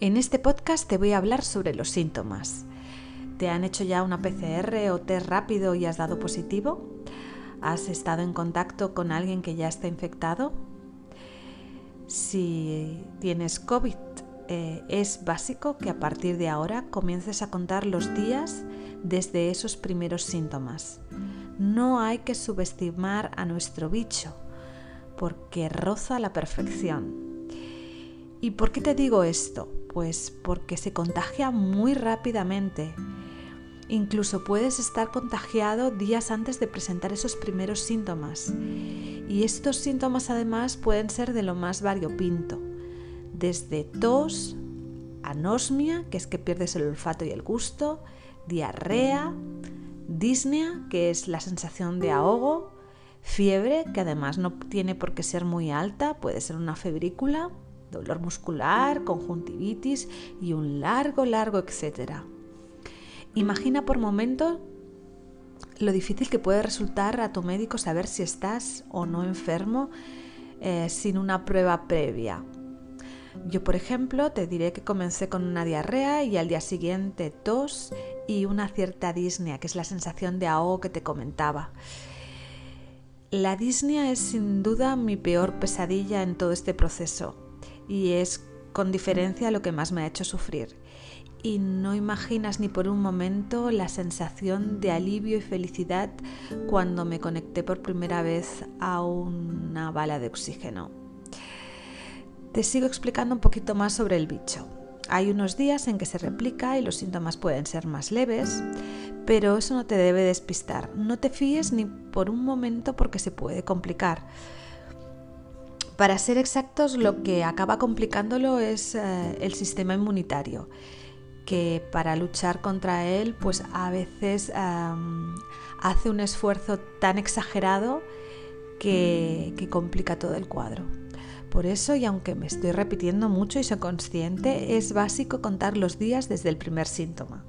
En este podcast te voy a hablar sobre los síntomas. ¿Te han hecho ya una PCR o test rápido y has dado positivo? ¿Has estado en contacto con alguien que ya está infectado? Si tienes COVID, eh, es básico que a partir de ahora comiences a contar los días desde esos primeros síntomas. No hay que subestimar a nuestro bicho porque roza la perfección. ¿Y por qué te digo esto? Pues porque se contagia muy rápidamente. Incluso puedes estar contagiado días antes de presentar esos primeros síntomas. Y estos síntomas además pueden ser de lo más variopinto, desde tos, anosmia, que es que pierdes el olfato y el gusto, diarrea, disnea, que es la sensación de ahogo, fiebre, que además no tiene por qué ser muy alta, puede ser una febrícula, dolor muscular, conjuntivitis y un largo, largo etcétera. Imagina por momento lo difícil que puede resultar a tu médico saber si estás o no enfermo eh, sin una prueba previa. Yo, por ejemplo, te diré que comencé con una diarrea y al día siguiente tos y una cierta disnea, que es la sensación de ahogo que te comentaba. La disnea es sin duda mi peor pesadilla en todo este proceso y es con diferencia lo que más me ha hecho sufrir. Y no imaginas ni por un momento la sensación de alivio y felicidad cuando me conecté por primera vez a una bala de oxígeno. Te sigo explicando un poquito más sobre el bicho. Hay unos días en que se replica y los síntomas pueden ser más leves, pero eso no te debe despistar. No te fíes ni por un momento porque se puede complicar. Para ser exactos, lo que acaba complicándolo es eh, el sistema inmunitario, que para luchar contra él, pues a veces hace un esfuerzo tan exagerado que, que complica todo el cuadro. Por eso, y aunque me estoy repitiendo mucho y soy consciente, es básico contar los días desde el primer síntoma.